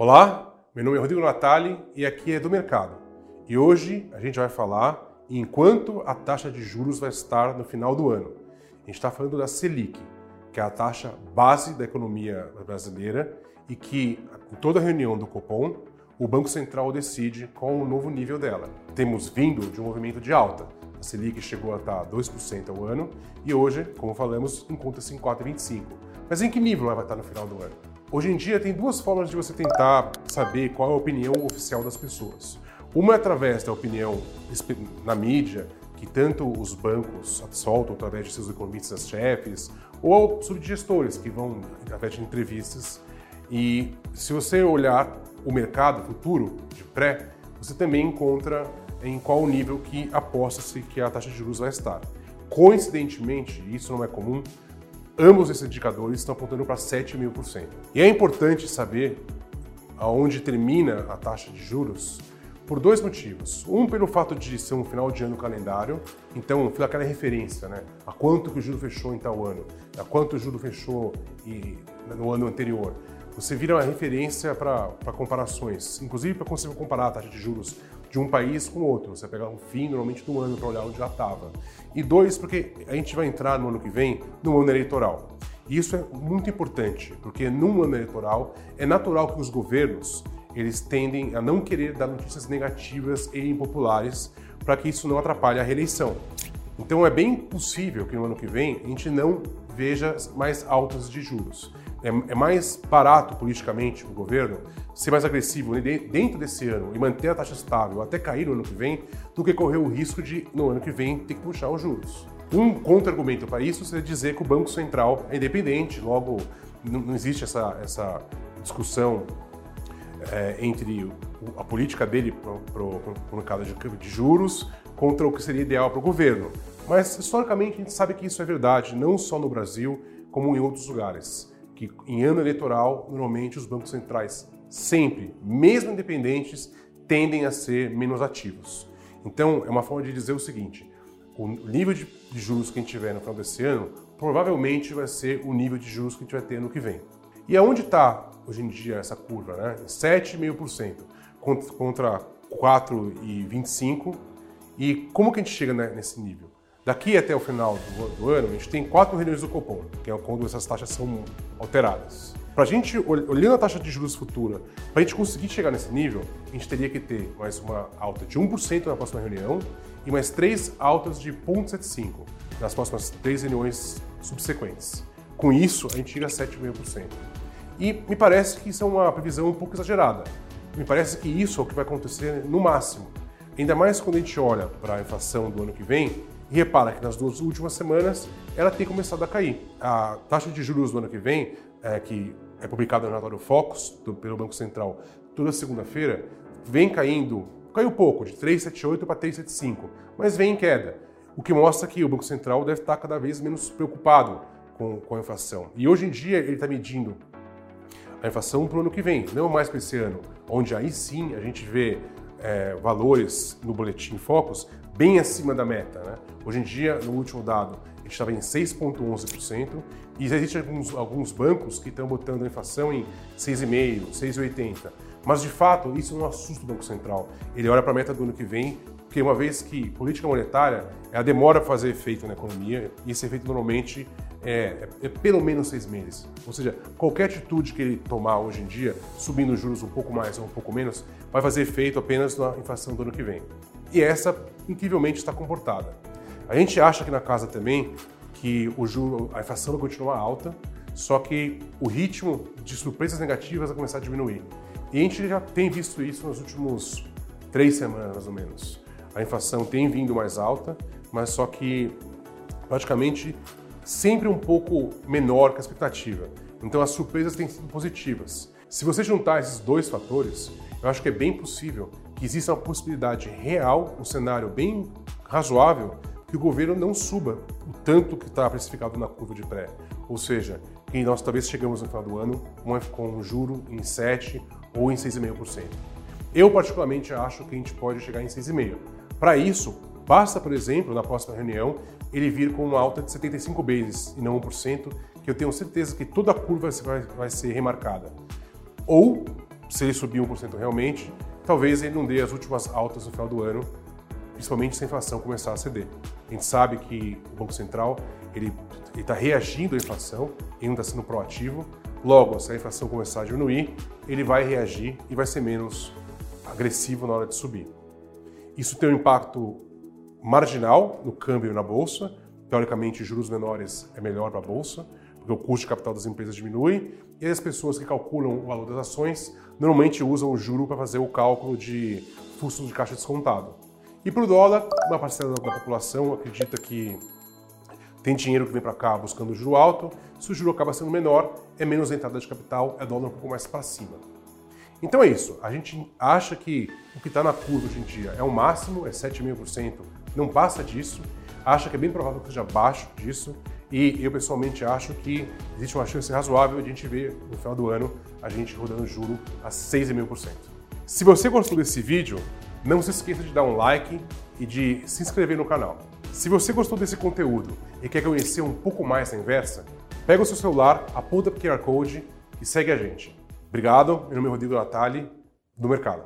Olá, meu nome é Rodrigo Natali e aqui é do Mercado. E hoje a gente vai falar em quanto a taxa de juros vai estar no final do ano. A gente está falando da Selic, que é a taxa base da economia brasileira e que, em toda reunião do Copom, o Banco Central decide qual o novo nível dela. Temos vindo de um movimento de alta. A Selic chegou a estar 2% ao ano e hoje, como falamos, encontra-se em 4,25%. Mas em que nível ela vai estar no final do ano? Hoje em dia tem duas formas de você tentar saber qual é a opinião oficial das pessoas. Uma é através da opinião na mídia, que tanto os bancos soltam através de seus economistas-chefes, ou subgestores que vão através de entrevistas. E se você olhar o mercado futuro de pré, você também encontra em qual nível que aposta-se que a taxa de juros vai estar. Coincidentemente, isso não é comum, ambos esses indicadores estão apontando para 7,5%. E é importante saber aonde termina a taxa de juros por dois motivos. Um, pelo fato de ser um final de ano calendário, então fica aquela referência, né? A quanto que o juro fechou em tal ano, a quanto o juro fechou no ano anterior você vira uma referência para comparações, inclusive para conseguir comparar a taxa de juros de um país com outro. Você pegar um fim, normalmente, do ano para olhar onde já estava. E dois, porque a gente vai entrar no ano que vem no ano eleitoral. E isso é muito importante, porque num ano eleitoral é natural que os governos eles tendem a não querer dar notícias negativas e impopulares para que isso não atrapalhe a reeleição. Então é bem possível que no ano que vem a gente não veja mais altas de juros é, é mais barato politicamente o governo ser mais agressivo dentro desse ano e manter a taxa estável até cair no ano que vem, do que correr o risco de, no ano que vem, ter que puxar os juros. Um contra-argumento para isso seria dizer que o Banco Central é independente, logo não, existe essa, essa discussão é, entre a política dele para o mercado de, de juros contra o que seria ideal para o governo. Mas, historicamente, a gente sabe que isso é verdade, não só no Brasil, como em outros lugares que em ano eleitoral, normalmente os bancos centrais sempre, mesmo independentes, tendem a ser menos ativos. Então, é uma forma de dizer o seguinte: o nível de juros que a gente tiver no final desse ano provavelmente vai ser o nível de juros que a gente vai ter no que vem. E aonde está hoje em dia essa curva? Né? 7,5% contra 4,25%. E como que a gente chega nesse nível? Daqui até o final do, do, ano, a gente tem quatro reuniões do Copom, que é quando essas taxas são alteradas. Para a gente, olhando a taxa de juros futura, para a gente conseguir chegar nesse nível, a gente teria que ter mais uma alta de 1% na próxima reunião e mais três altas de 0,75% nas próximas três reuniões subsequentes. Com isso, a gente chega a 7,5%. E me parece que isso é uma previsão um pouco exagerada. Me parece que isso é o que vai acontecer no máximo. Ainda mais quando a gente olha para a inflação do ano que vem, e repara que nas duas últimas semanas ela tem começado a cair. A taxa de juros do ano que vem, é, que é publicada no relatório Focus do, pelo Banco Central toda segunda-feira, vem caindo, caiu pouco, de 3,78 para 3,75, mas vem em queda. O que mostra que o Banco Central deve estar cada vez menos preocupado com, com a inflação. E hoje em dia ele está medindo a inflação para o ano que vem, não mais para esse ano, onde aí sim a gente vê é, valores no boletim Focus bem acima da meta. Né? Hoje em dia, no último dado, a gente estava em 6,11% e existem alguns, alguns bancos que estão botando a inflação em 6,5%, 6,80%. Mas, de fato, isso não assusta o Banco Central. Ele olha para a meta do ano que vem, porque uma vez que política monetária ela demora para fazer efeito na economia, e esse efeito normalmente é, é, pelo menos seis meses. Ou seja, qualquer atitude que ele tomar hoje em dia, subindo os juros um pouco mais ou um pouco menos, vai fazer efeito apenas na inflação do ano que vem. E essa, incrivelmente, está comportada. A gente acha aqui na casa também que o juro, a inflação vai continuar alta, só que o ritmo de surpresas negativas vai começar a diminuir. E a gente já tem visto isso nos últimos três semanas, mais ou menos. A inflação tem vindo mais alta, mas só que praticamente sempre um pouco menor que a expectativa. Então as surpresas têm sido positivas. Se você juntar esses dois fatores, eu acho que é bem possível que exista uma possibilidade real, um cenário bem razoável, que o governo não suba o tanto que está precificado na curva de pré. Ou seja, que nós talvez chegamos no final do ano com um juro em 7 ou em 6,5%. Eu particularmente acho que a gente pode chegar em 6,5%. Para isso, basta, por exemplo, na próxima reunião, ele vir com uma alta de 75 bases e não 1%, que eu tenho certeza que toda a curva vai, ser remarcada. Ou se ele subir 1% realmente, talvez ele não dê as últimas altas no final do ano, principalmente se a inflação começar a ceder. A gente sabe que o Banco Central ele está reagindo à inflação, ele não está sendo proativo. Logo, se a inflação começar a diminuir, ele vai reagir e vai ser menos agressivo na hora de subir. Isso tem um impacto marginal no câmbio e na bolsa. Teoricamente, juros menores é melhor para a bolsa, porque o custo de capital das empresas diminui e as pessoas que calculam o valor das ações normalmente usam o juro para fazer o cálculo de fluxo de caixa descontado. E para o dólar, uma parcela da população acredita que tem dinheiro que vem para cá buscando juro alto, se o juro acaba sendo menor, é menos entrada de capital, é dólar um pouco mais para cima. Então é isso, a gente acha que o que está na curva hoje em dia é o máximo, é 7,5%, não passa disso, acha que é bem provável que seja abaixo disso, e eu pessoalmente acho que existe uma chance razoável de a gente ver no final do ano a gente rodando juro a 6,5%. Se você gostou desse vídeo, não se esqueça de dar um like e de se inscrever no canal. Se você gostou desse conteúdo e quer conhecer um pouco mais da inversa, pega o seu celular, aponta para o QR Code e segue a gente. Obrigado, meu nome é Rodrigo Natali, do Mercado.